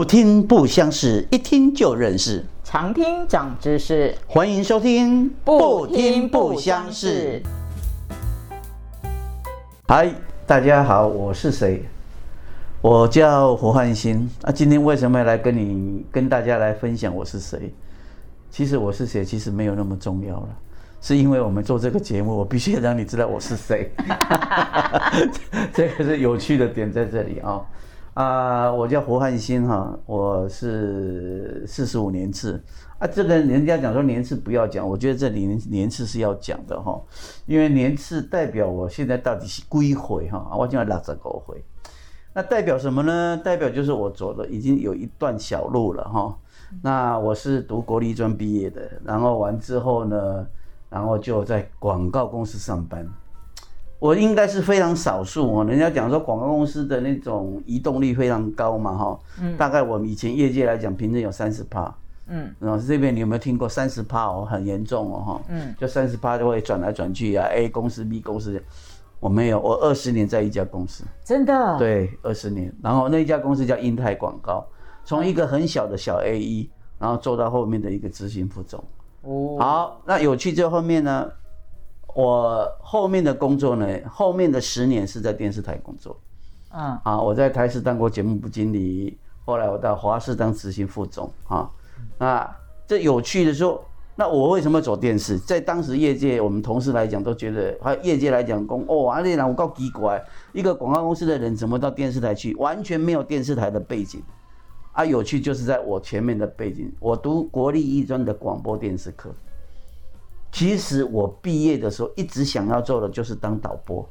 不听不相识，一听就认识。常听长知识，欢迎收听不听不相识。嗨，大家好，我是谁？我叫胡汉新。那今天为什么要来跟你、跟大家来分享我是谁？其实我是谁，其实没有那么重要了，是因为我们做这个节目，我必须让你知道我是谁。这个是有趣的点在这里啊。啊，我叫胡汉新哈，我是四十五年次啊。这个人家讲说年次不要讲，我觉得这年年次是要讲的哈，因为年次代表我现在到底是归回哈，我讲拉着狗回，那代表什么呢？代表就是我走了已经有一段小路了哈。那我是读国立专毕业的，然后完之后呢，然后就在广告公司上班。我应该是非常少数哦，人家讲说广告公司的那种移动率非常高嘛，哈，嗯，大概我们以前业界来讲，平均有三十趴，嗯，然后这边你有没有听过三十趴哦，很严重哦，哈，嗯，就三十趴就会转来转去啊，A 公司 B 公司，我没有，我二十年在一家公司，真的，对，二十年，然后那一家公司叫英泰广告，从一个很小的小 A 一，然后做到后面的一个执行副总，哦，好，那有趣就后面呢。我后面的工作呢，后面的十年是在电视台工作，嗯，啊，我在台视当过节目部经理，后来我到华视当执行副总，啊，那这有趣的说，那我为什么走电视？在当时业界，我们同事来讲都觉得，还有业界来讲，公哦，阿丽兰我告奇怪，一个广告公司的人怎么到电视台去？完全没有电视台的背景，啊，有趣就是在我前面的背景，我读国立艺专的广播电视课。其实我毕业的时候一直想要做的就是当导播，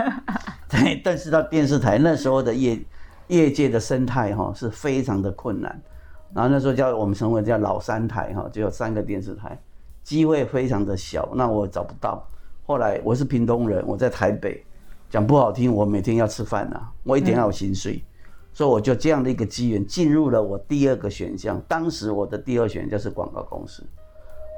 对，但是到电视台那时候的业业界的生态哈是非常的困难，然后那时候叫我们称为叫老三台哈，只有三个电视台，机会非常的小，那我找不到。后来我是屏东人，我在台北，讲不好听，我每天要吃饭呐，我一点要有薪水，所以我就这样的一个机缘进入了我第二个选项，当时我的第二选项是广告公司。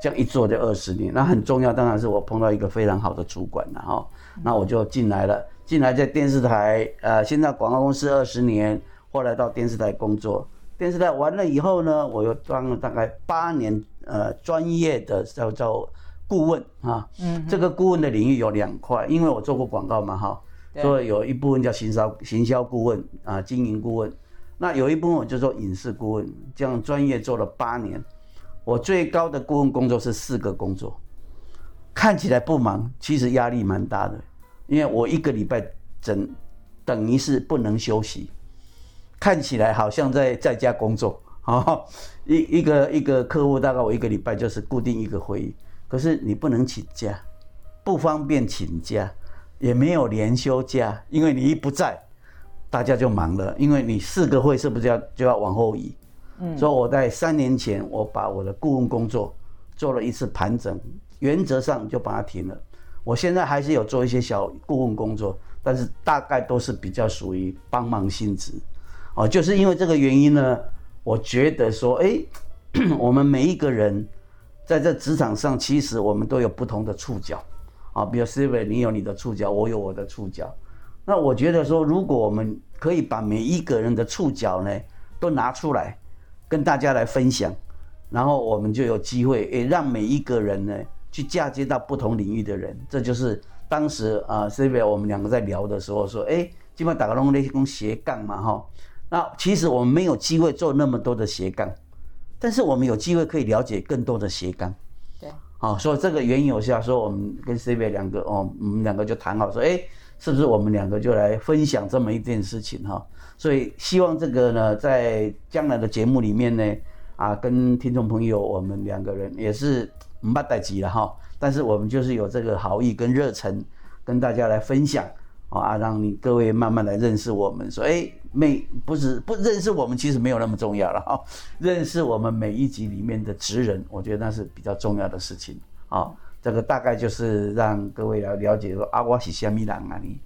这样一做就二十年，那很重要。当然是我碰到一个非常好的主管了哈，那我就进来了。进来在电视台，呃，现在广告公司二十年，后来到电视台工作。电视台完了以后呢，我又当了大概八年，呃，专业的叫做顾问啊。嗯。这个顾问的领域有两块，因为我做过广告嘛哈，所以有一部分叫行销行销顾问啊，经营顾问。那有一部分我就做影视顾问，这样专业做了八年。我最高的顾问工作是四个工作，看起来不忙，其实压力蛮大的，因为我一个礼拜整等于是不能休息，看起来好像在在家工作啊，一一个一个客户大概我一个礼拜就是固定一个会议，可是你不能请假，不方便请假，也没有连休假，因为你一不在，大家就忙了，因为你四个会是不是要就要往后移？所以我在三年前，我把我的顾问工作做了一次盘整，原则上就把它停了。我现在还是有做一些小顾问工作，但是大概都是比较属于帮忙性质。哦，就是因为这个原因呢，我觉得说，哎，我们每一个人在这职场上，其实我们都有不同的触角。啊，比如 Siri，你有你的触角，我有我的触角。那我觉得说，如果我们可以把每一个人的触角呢，都拿出来。跟大家来分享，然后我们就有机会也，让每一个人呢去嫁接到不同领域的人。这就是当时啊 c v 我们两个在聊的时候说，哎，基本上打个龙那些工斜杠嘛哈。那其实我们没有机会做那么多的斜杠，但是我们有机会可以了解更多的斜杠。对，好，所以这个原因有下说，我们跟 c v 两个哦，我们两个就谈好说，哎，是不是我们两个就来分享这么一件事情哈？所以希望这个呢，在将来的节目里面呢，啊，跟听众朋友，我们两个人也是唔八代级了哈。但是我们就是有这个好意跟热忱，跟大家来分享啊，让你各位慢慢来认识我们。说，哎，每不是不认识我们，其实没有那么重要了哈。认识我们每一集里面的职人，我觉得那是比较重要的事情啊。这个大概就是让各位来了解说，啊，我是虾米人啊你。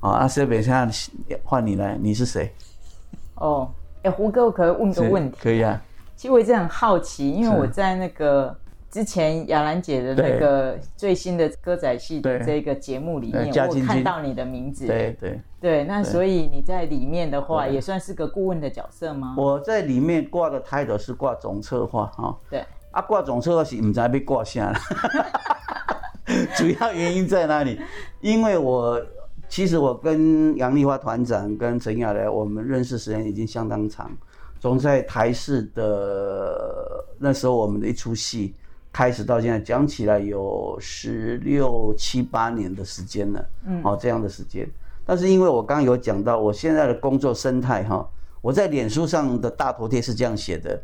哦，阿这边现在换你来，你是谁？哦，哎，胡哥，我可以问个问题？可以啊。其实我一直很好奇，因为我在那个之前雅兰姐的那个最新的歌仔戏的这个节目里面，我看到你的名字。对对对，那所以你在里面的话，也算是个顾问的角色吗？我在里面挂的 title 是挂总策划哈。对。啊，挂总策划是唔知被挂下了。主要原因在哪里？因为我其实我跟杨丽花团长跟陈雅来，我们认识时间已经相当长，从在台视的那时候我们的一出戏。开始到现在讲起来有十六七八年的时间了，嗯，哦这样的时间。但是因为我刚刚有讲到我现在的工作生态哈，我在脸书上的大头贴是这样写的：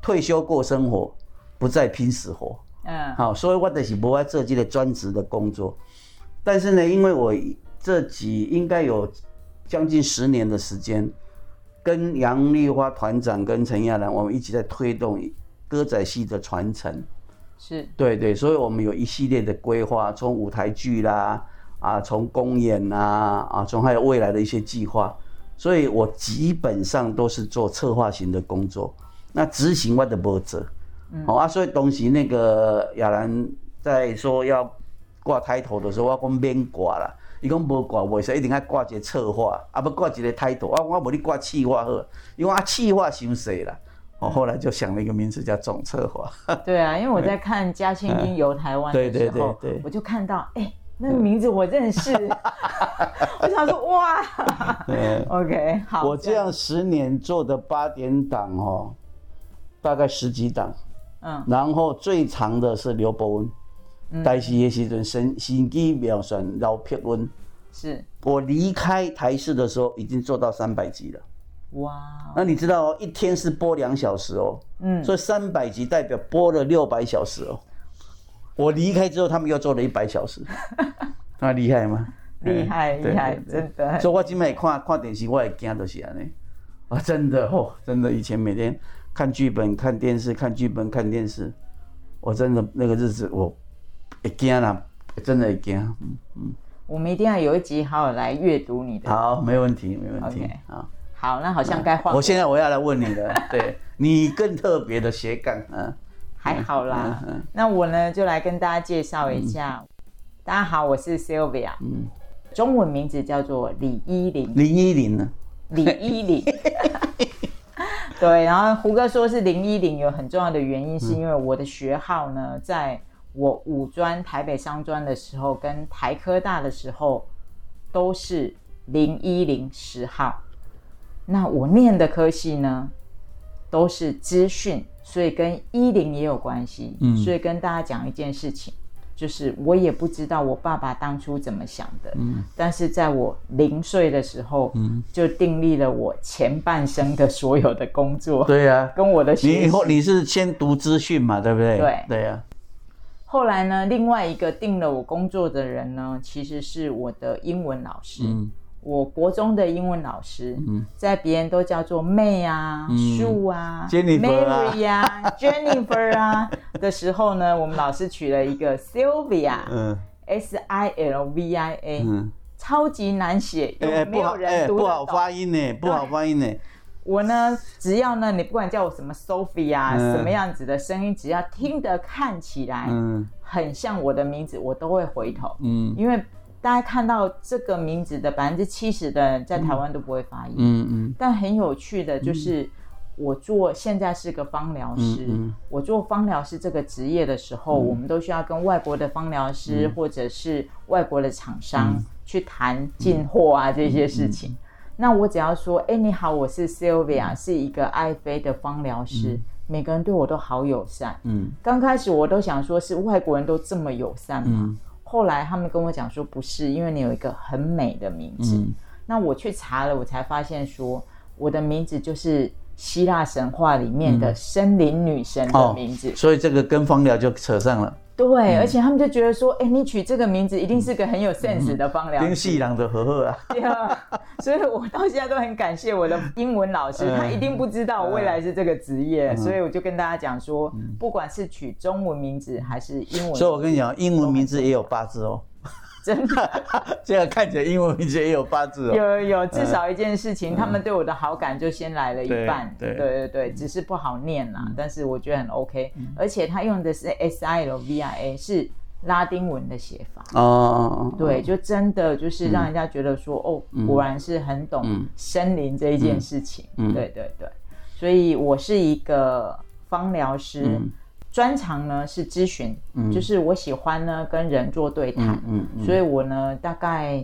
退休过生活，不再拼死活。嗯，好，所以我的是不爱设计的专职的工作。但是呢，因为我这几应该有将近十年的时间，跟杨丽花团长跟陈亚兰，我们一起在推动歌仔戏的传承。是对对，所以我们有一系列的规划，从舞台剧啦，啊，从公演啊，啊，从还有未来的一些计划，所以我基本上都是做策划型的工作，那执行我的负责，好啊，所以当时那个亚兰在说要挂抬头的时候，我讲免挂啦，伊讲无挂，袂使一定要挂一个策划，啊不挂一个抬头，啊我无你挂气划好，因为啊气划伤细啦。我后来就想了一个名字叫总策划。对啊，因为我在 看嘉庆英游台湾的时候，我就看到，哎，那个名字我认识。我想说，哇，OK，好。我这样十年做的八点档哦，大概十几档，嗯，然后最长的是刘伯温，台视的时阵，神神机妙算老撇温，是我离开台视的时候，已经做到三百集了。哇，那你知道哦，一天是播两小时哦，嗯，所以三百集代表播了六百小时哦。我离开之后，他们又做了一百小时，那厉害吗？厉害厉害，真的。所以我今麦看看电视，我也惊到是安尼啊，真的哦，真的。以前每天看剧本、看电视、看剧本、看电视，我真的那个日子我也惊了，真的也惊。嗯嗯，我们一定要有一集好好来阅读你的。好，没问题，没问题。好。好，那好像该换。我现在我要来问你了，对你更特别的斜杠，嗯，还好啦。那我呢，就来跟大家介绍一下。大家好，我是 Sylvia，嗯，中文名字叫做李依林。林依林呢？李依林。对，然后胡哥说是零一零，有很重要的原因，是因为我的学号呢，在我五专台北商专的时候，跟台科大的时候，都是零一零十号。那我念的科系呢，都是资讯，所以跟一零也有关系。嗯，所以跟大家讲一件事情，就是我也不知道我爸爸当初怎么想的。嗯，但是在我零岁的时候，嗯，就订立了我前半生的所有的工作。对呀，跟我的你以后你是先读资讯嘛，对不对？对对呀。后来呢，另外一个定了我工作的人呢，其实是我的英文老师。嗯。我国中的英文老师，在别人都叫做妹啊、树啊、Mary 啊、Jennifer 啊的时候呢，我们老师取了一个 Sylvia，S I L V I A，超级难写，没有人读不好发音呢，不好发音呢。我呢，只要呢，你不管叫我什么 Sophie 啊，什么样子的声音，只要听得看起来很像我的名字，我都会回头，嗯，因为。大家看到这个名字的百分之七十的人在台湾都不会发音。嗯嗯。但很有趣的就是，我做现在是个芳疗师。嗯。我做芳疗师这个职业的时候，我们都需要跟外国的芳疗师或者是外国的厂商去谈进货啊这些事情。那我只要说，哎，你好，我是 Sylvia，是一个爱妃的芳疗师。每个人对我都好友善。嗯。刚开始我都想说，是外国人都这么友善吗？后来他们跟我讲说不是，因为你有一个很美的名字。那我去查了，我才发现说我的名字就是希腊神话里面的森林女神的名字。所以这个跟芳疗就扯上了。对，而且他们就觉得说，哎，你取这个名字一定是个很有 sense 的方疗。丁细郎的和和啊。对啊，所以我到现在都很感谢我的英文老师，他一定不知道我未来是这个职业，所以我就跟大家讲说，不管是取中文名字还是英文，所以我跟你讲，英文名字也有八字哦。真的，这样看起来英文名字也有八字哦。有有，至少一件事情，他们对我的好感就先来了一半。对对对对，只是不好念啦，但是我觉得很 OK。而且他用的是 S I L V I A，是拉丁文的写法。哦。对，就真的就是让人家觉得说，哦，果然是很懂森林这一件事情。嗯。对对对，所以我是一个芳疗师。专长呢是咨询，就是我喜欢呢跟人做对谈，所以我呢大概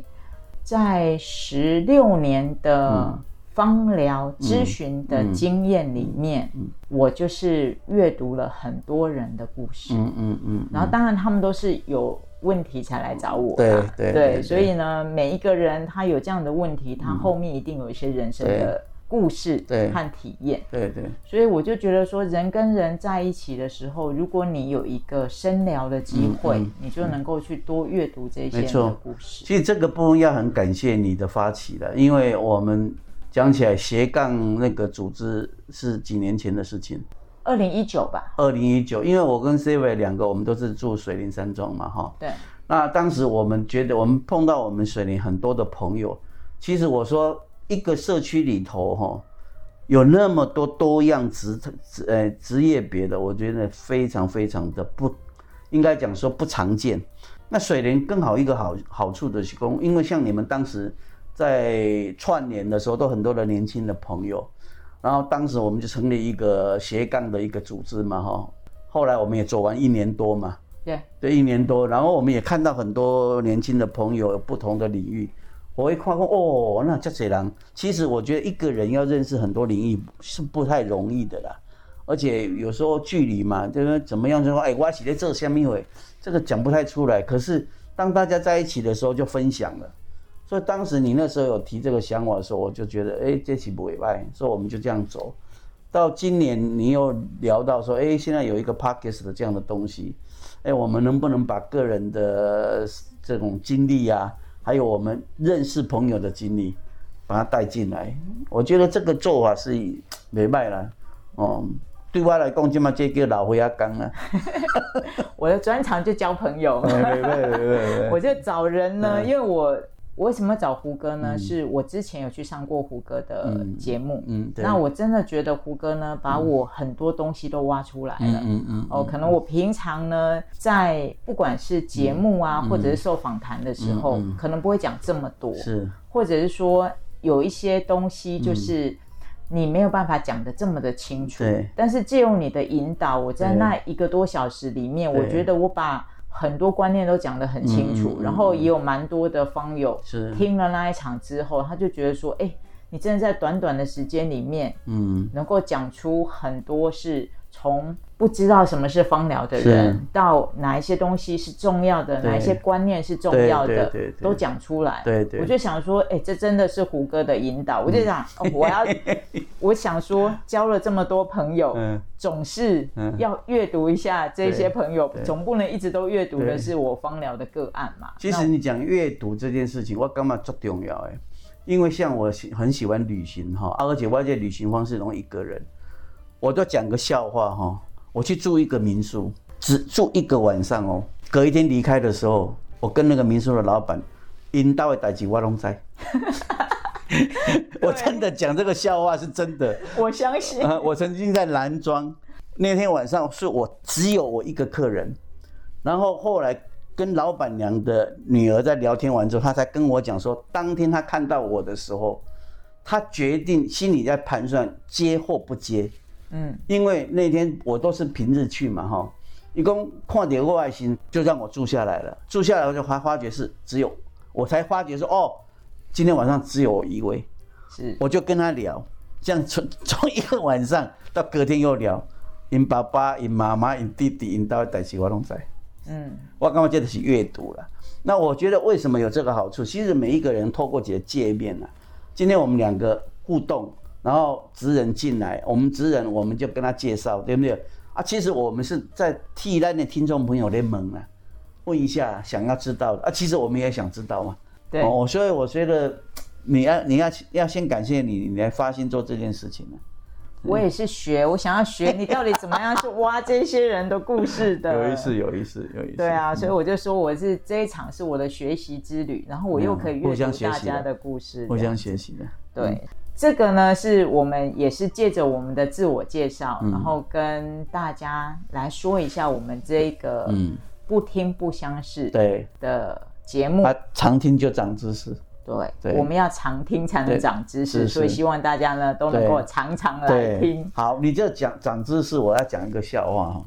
在十六年的方疗咨询的经验里面，我就是阅读了很多人的故事，嗯嗯嗯，然后当然他们都是有问题才来找我，对对对，所以呢每一个人他有这样的问题，他后面一定有一些人生的。故事和体验，对对，所以我就觉得说，人跟人在一起的时候，如果你有一个深聊的机会，你就能够去多阅读这些的故事。其实这个部分要很感谢你的发起的，因为我们讲起来斜杠那个组织是几年前的事情，二零一九吧。二零一九，因为我跟 C 位两个，我们都是住水林山庄嘛，哈。对。那当时我们觉得，我们碰到我们水林很多的朋友，其实我说。一个社区里头，哈，有那么多多样职职呃职业别的，我觉得非常非常的不，应该讲说不常见。那水莲更好一个好好处的是，工，因为像你们当时在串联的时候，都很多的年轻的朋友，然后当时我们就成立一个斜杠的一个组织嘛，哈。后来我们也走完一年多嘛，对，对，一年多，然后我们也看到很多年轻的朋友，有不同的领域。我会夸说哦，那这些人，其实我觉得一个人要认识很多领域是不太容易的啦，而且有时候距离嘛，就是怎么样就说，哎，我起来做虾米会，这个讲不太出来。可是当大家在一起的时候就分享了，所以当时你那时候有提这个想法的时候，我就觉得，哎，这起不委外，所以我们就这样走。到今年你又聊到说，哎，现在有一个 Parkes 的这样的东西，哎，我们能不能把个人的这种经历呀？还有我们认识朋友的经历，把它带进来，我觉得这个做法是没卖了。哦，对外来讲，起码这个老灰阿刚啊。我的专长就交朋友。我就找人呢，因为我。我为什么找胡歌呢？是我之前有去上过胡歌的节目，嗯，那我真的觉得胡歌呢，把我很多东西都挖出来了，嗯嗯，哦，可能我平常呢，在不管是节目啊，或者是受访谈的时候，可能不会讲这么多，是，或者是说有一些东西就是你没有办法讲的这么的清楚，对，但是借用你的引导，我在那一个多小时里面，我觉得我把。很多观念都讲得很清楚，然后也有蛮多的方友听了那一场之后，他就觉得说，哎，你真的在短短的时间里面，嗯，能够讲出很多是从。不知道什么是芳疗的人，到哪一些东西是重要的，哪一些观念是重要的，都讲出来。对对，我就想说，哎，这真的是胡歌的引导。我就想，我要，我想说，交了这么多朋友，总是要阅读一下这些朋友，总不能一直都阅读的是我芳疗的个案嘛。其实你讲阅读这件事情，我干嘛最重要？哎，因为像我很喜欢旅行哈，而且我这旅行方式容易一个人，我就讲个笑话哈。我去住一个民宿，只住一个晚上哦。隔一天离开的时候，我跟那个民宿的老板，因到的代几我拢在。我真的讲这个笑话是真的。我相信。我曾经在南庄，那天晚上是我只有我一个客人，然后后来跟老板娘的女儿在聊天完之后，她才跟我讲说，当天她看到我的时候，她决定心里在盘算接或不接。嗯，因为那天我都是平日去嘛，哈，一共看点外星，就让我住下来了。住下来我就发发觉是只有我才发觉说，哦，今天晚上只有我一位，是，我就跟他聊，这样从 从一个晚上到隔天又聊，因爸爸、因妈妈、因弟弟、因到代志我拢在，嗯，我刚刚觉得是阅读了。那我觉得为什么有这个好处？其实每一个人透过几个界面呢，今天我们两个互动。然后职人进来，我们职人我们就跟他介绍，对不对？啊，其实我们是在替那的听众朋友联盟啊，问一下想要知道的啊，其实我们也想知道嘛。对，哦，所以我觉得你要你要要先感谢你，你来发心做这件事情呢。我也是学，我想要学 你到底怎么样去挖这些人的故事的。有意思，有意思，有意思。对啊，所以我就说我是这一场是我的学习之旅，然后我又可以阅读大家的故事，互相学习的。对，这个呢是我们也是借着我们的自我介绍，然后跟大家来说一下我们这个不听不相识对。的节目，常听就长知识。对，我们要常听才能长知识，所以希望大家呢都能够常常来听。好，你就讲长知识，我要讲一个笑话哈。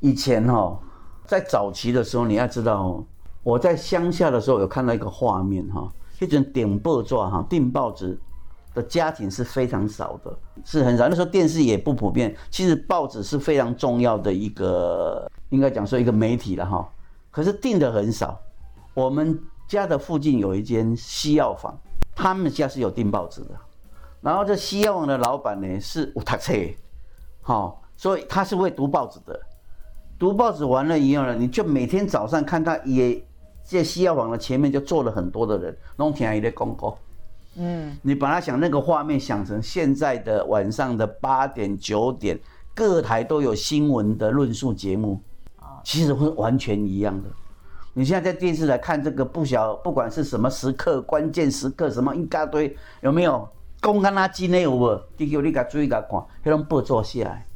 以前哈，在早期的时候，你要知道哦，我在乡下的时候有看到一个画面哈，一种订报纸哈，订报纸的家庭是非常少的，是很少。那时候电视也不普遍，其实报纸是非常重要的一个，应该讲说一个媒体了哈。可是订的很少，我们。家的附近有一间西药房，他们家是有订报纸的。然后这西药房的老板呢是有读册，好，所以他是会读报纸的。读报纸完了以后呢，你就每天早上看他也在西药房的前面就坐了很多的人，弄起来一的广告。嗯，你把它想那个画面想成现在的晚上的八点九点，各台都有新闻的论述节目，啊，其实会完全一样的。你现在在电视来看这个不小，不管是什么时刻、关键时刻，什么一大堆，有没有？公安垃圾呢？有无？你叫你甲注意甲看，迄种报做下来，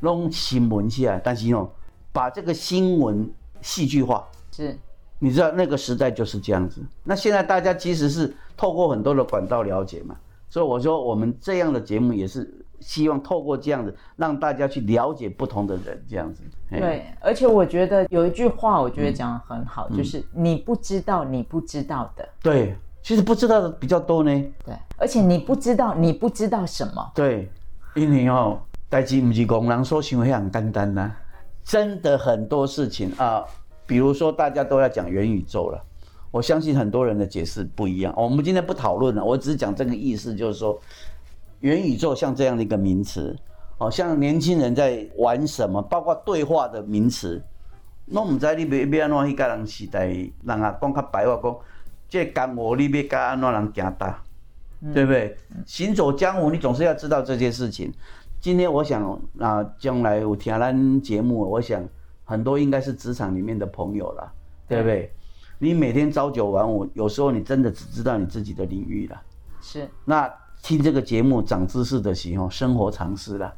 弄新闻下来，但是哦，把这个新闻戏剧化。是，你知道那个时代就是这样子。那现在大家其实是透过很多的管道了解嘛，所以我说我们这样的节目也是。希望透过这样子让大家去了解不同的人，这样子。对，而且我觉得有一句话，我觉得讲的很好，就是你不知道你不知道的。对，其实不知道的比较多呢。对，而且你不知道你不知道什么。对，因为哦，代志不是工人所想的很简单呐，真的很多事情啊，比如说大家都要讲元宇宙了，我相信很多人的解释不一样。我们今天不讨论了，我只是讲这个意思，就是说。元宇宙像这样的一个名词，哦，像年轻人在玩什么，包括对话的名词，我唔知你要要安怎去甲人时代，人啊讲较白话讲，这江湖你要甲安怎人行大，对不对？行走江湖，你总是要知道这些事情。今天我想啊，将来有听咱节目，我想很多应该是职场里面的朋友了，对不对？你每天朝九晚五，有时候你真的只知道你自己的领域了，是那。听这个节目长知识的时候，生活常识了，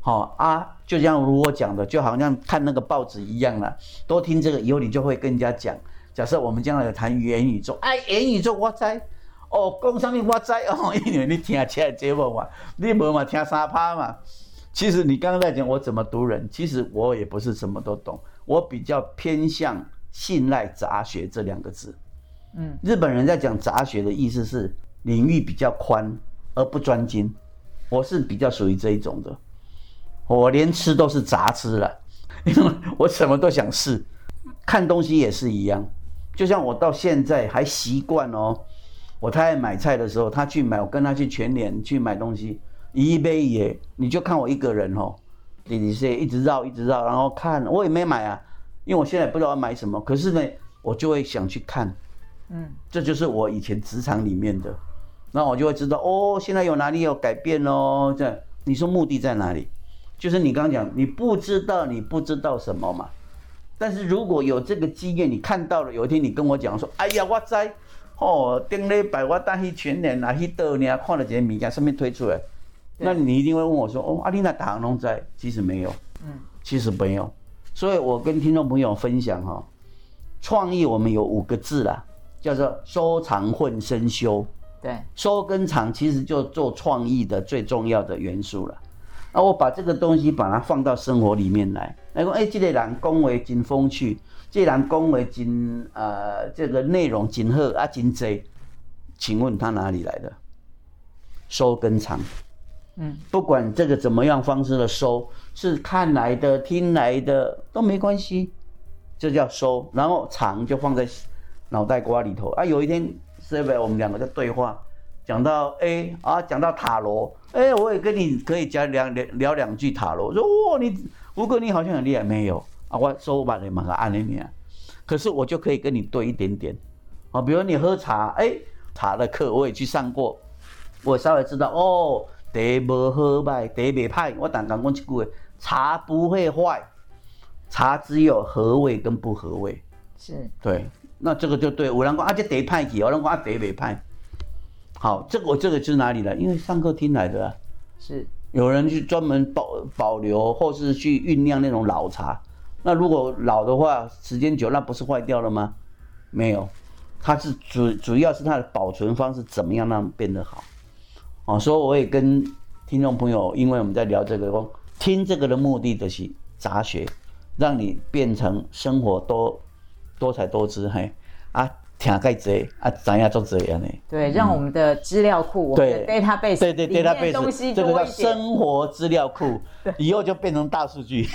好啊，就像如我讲的，就好像看那个报纸一样了。多听这个以后，你就会跟人家讲。假设我们将来有谈元宇宙，哎，元宇宙我知，哦，讲什么我知哦，因为你听起来节目嘛，你无嘛听三趴嘛。其实你刚刚在讲我怎么读人，其实我也不是什么都懂，我比较偏向信赖杂学这两个字。嗯，日本人在讲杂学的意思是领域比较宽。而不专精，我是比较属于这一种的。我连吃都是杂吃了，因为我什么都想试。看东西也是一样，就像我到现在还习惯哦。我太太买菜的时候，他去买，我跟他去全联去买东西，一杯也，你就看我一个人哦，你你是一直绕一直绕，然后看，我也没买啊，因为我现在不知道要买什么。可是呢，我就会想去看，嗯，这就是我以前职场里面的。那我就会知道哦，现在有哪里有改变哦？这你说目的在哪里？就是你刚刚讲，你不知道你不知道什么嘛。但是如果有这个经验，你看到了，有一天你跟我讲说，哎呀，我在哦，顶礼拜我带去全年啊，去到呢看了这些物件，上面推出来，那你一定会问我说，哦，阿丽娜打行拢在？其实没有，嗯，其实没有。所以我跟听众朋友分享哈，创意我们有五个字啦，叫做收藏混生修。对，收跟藏其实就做创意的最重要的元素了。那我把这个东西把它放到生活里面来，那说，哎，这个人恭维真风趣，这人恭维真呃，这个内容真好啊，真贼。请问他哪里来的？收跟藏，嗯，不管这个怎么样方式的收，是看来的、听来的都没关系，这叫收。然后藏就放在脑袋瓜里头啊，有一天。是不是我们两个在对话，讲到 A 啊，讲到塔罗，哎，我也跟你可以讲两聊聊两句塔罗。说哇，你吴哥你好像很厉害，没有啊？我说我把你蛮个按那边，可是我就可以跟你对一点点啊。比如你喝茶，哎，茶的课我也去上过，我稍微知道哦，茶无好歹，茶袂歹。我常常讲一句话：茶不会坏，茶只有合味跟不合味。是，对。那这个就对。有人讲啊，这茶派去，有人讲啊，茶袂歹。好，这个我这个是哪里的？因为上课听来的。是。有人去专门保保留，或是去酝酿那种老茶。那如果老的话，时间久，那不是坏掉了吗？没有，它是主主要是它的保存方式怎么样让变得好。哦，所以我也跟听众朋友，因为我们在聊这个，听这个的目的就是杂学，让你变成生活多多彩多姿，嘿啊。听盖济啊，怎样做这样呢？对，让我们的资料库，对，database，对对，database 东西这个叫生活资料库，以后就变成大数据。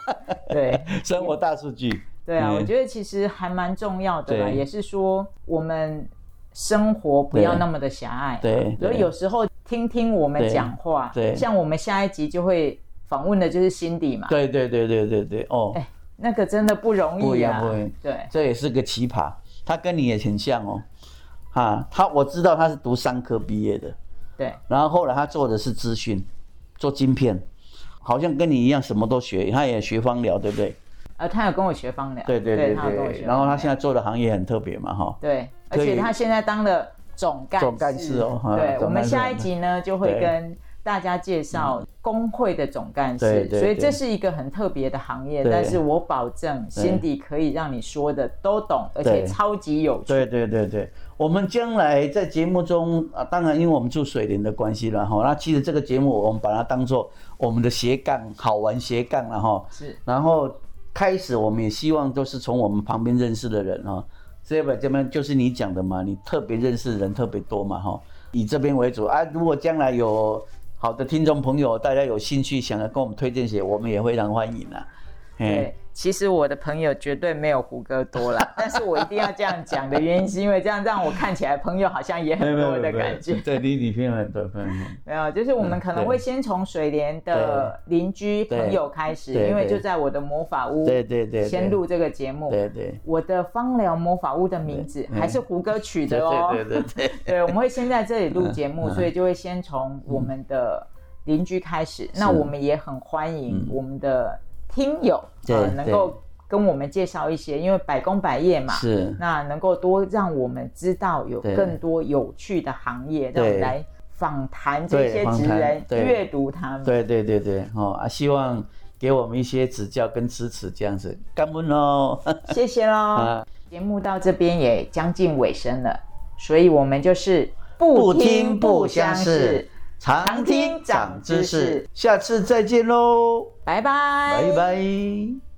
对，生活大数据。对啊，我觉得其实还蛮重要的啦，也是说我们生活不要那么的狭隘。对，所以有时候听听我们讲话，对，像我们下一集就会访问的就是心底嘛。对对对对对对，哦，哎，那个真的不容易啊，对，这也是个奇葩。他跟你也很像哦，哈，他我知道他是读商科毕业的，对，然后后来他做的是资讯，做晶片，好像跟你一样什么都学，他也学芳疗，对不对？呃，他有跟我学芳疗，对对对对，然后他现在做的行业很特别嘛，哈，对，而且他现在当了总干总干事哦，对，我们下一集呢就会跟。大家介绍工会的总干事，所以这是一个很特别的行业。但是我保证，Cindy 可以让你说的都懂，而且超级有趣。对对对对，我们将来在节目中啊，当然因为我们住水林的关系了哈，那其实这个节目我们把它当做我们的斜杠好玩斜杠了哈。是。然后开始我们也希望都是从我们旁边认识的人哈，这边这边就是你讲的嘛，你特别认识的人特别多嘛哈，以这边为主啊。如果将来有好的听众朋友，大家有兴趣想要跟我们推荐些，我们也非常欢迎啊。对，其实我的朋友绝对没有胡歌多了，但是我一定要这样讲的原因，是因为这样让我看起来朋友好像也很多的感觉。对，你女朋友很多朋友。没有，就是我们可能会先从水莲的邻居朋友开始，因为就在我的魔法屋，对对对，先录这个节目。对对，我的芳疗魔法屋的名字还是胡歌取的哦。对 对对，对，我们会先在这里录节目，所以就会先从我们的。邻居开始，那我们也很欢迎我们的听友啊，能够跟我们介绍一些，因为百工百业嘛，是。那能够多让我们知道有更多有趣的行业，让我们来访谈这些职人，阅读他们。对对对对，哦啊，希望给我们一些指教跟支持，这样子，感恩喽，谢谢喽。节目到这边也将近尾声了，所以我们就是不听不相识。常听长知识，下次再见喽，拜拜，拜拜。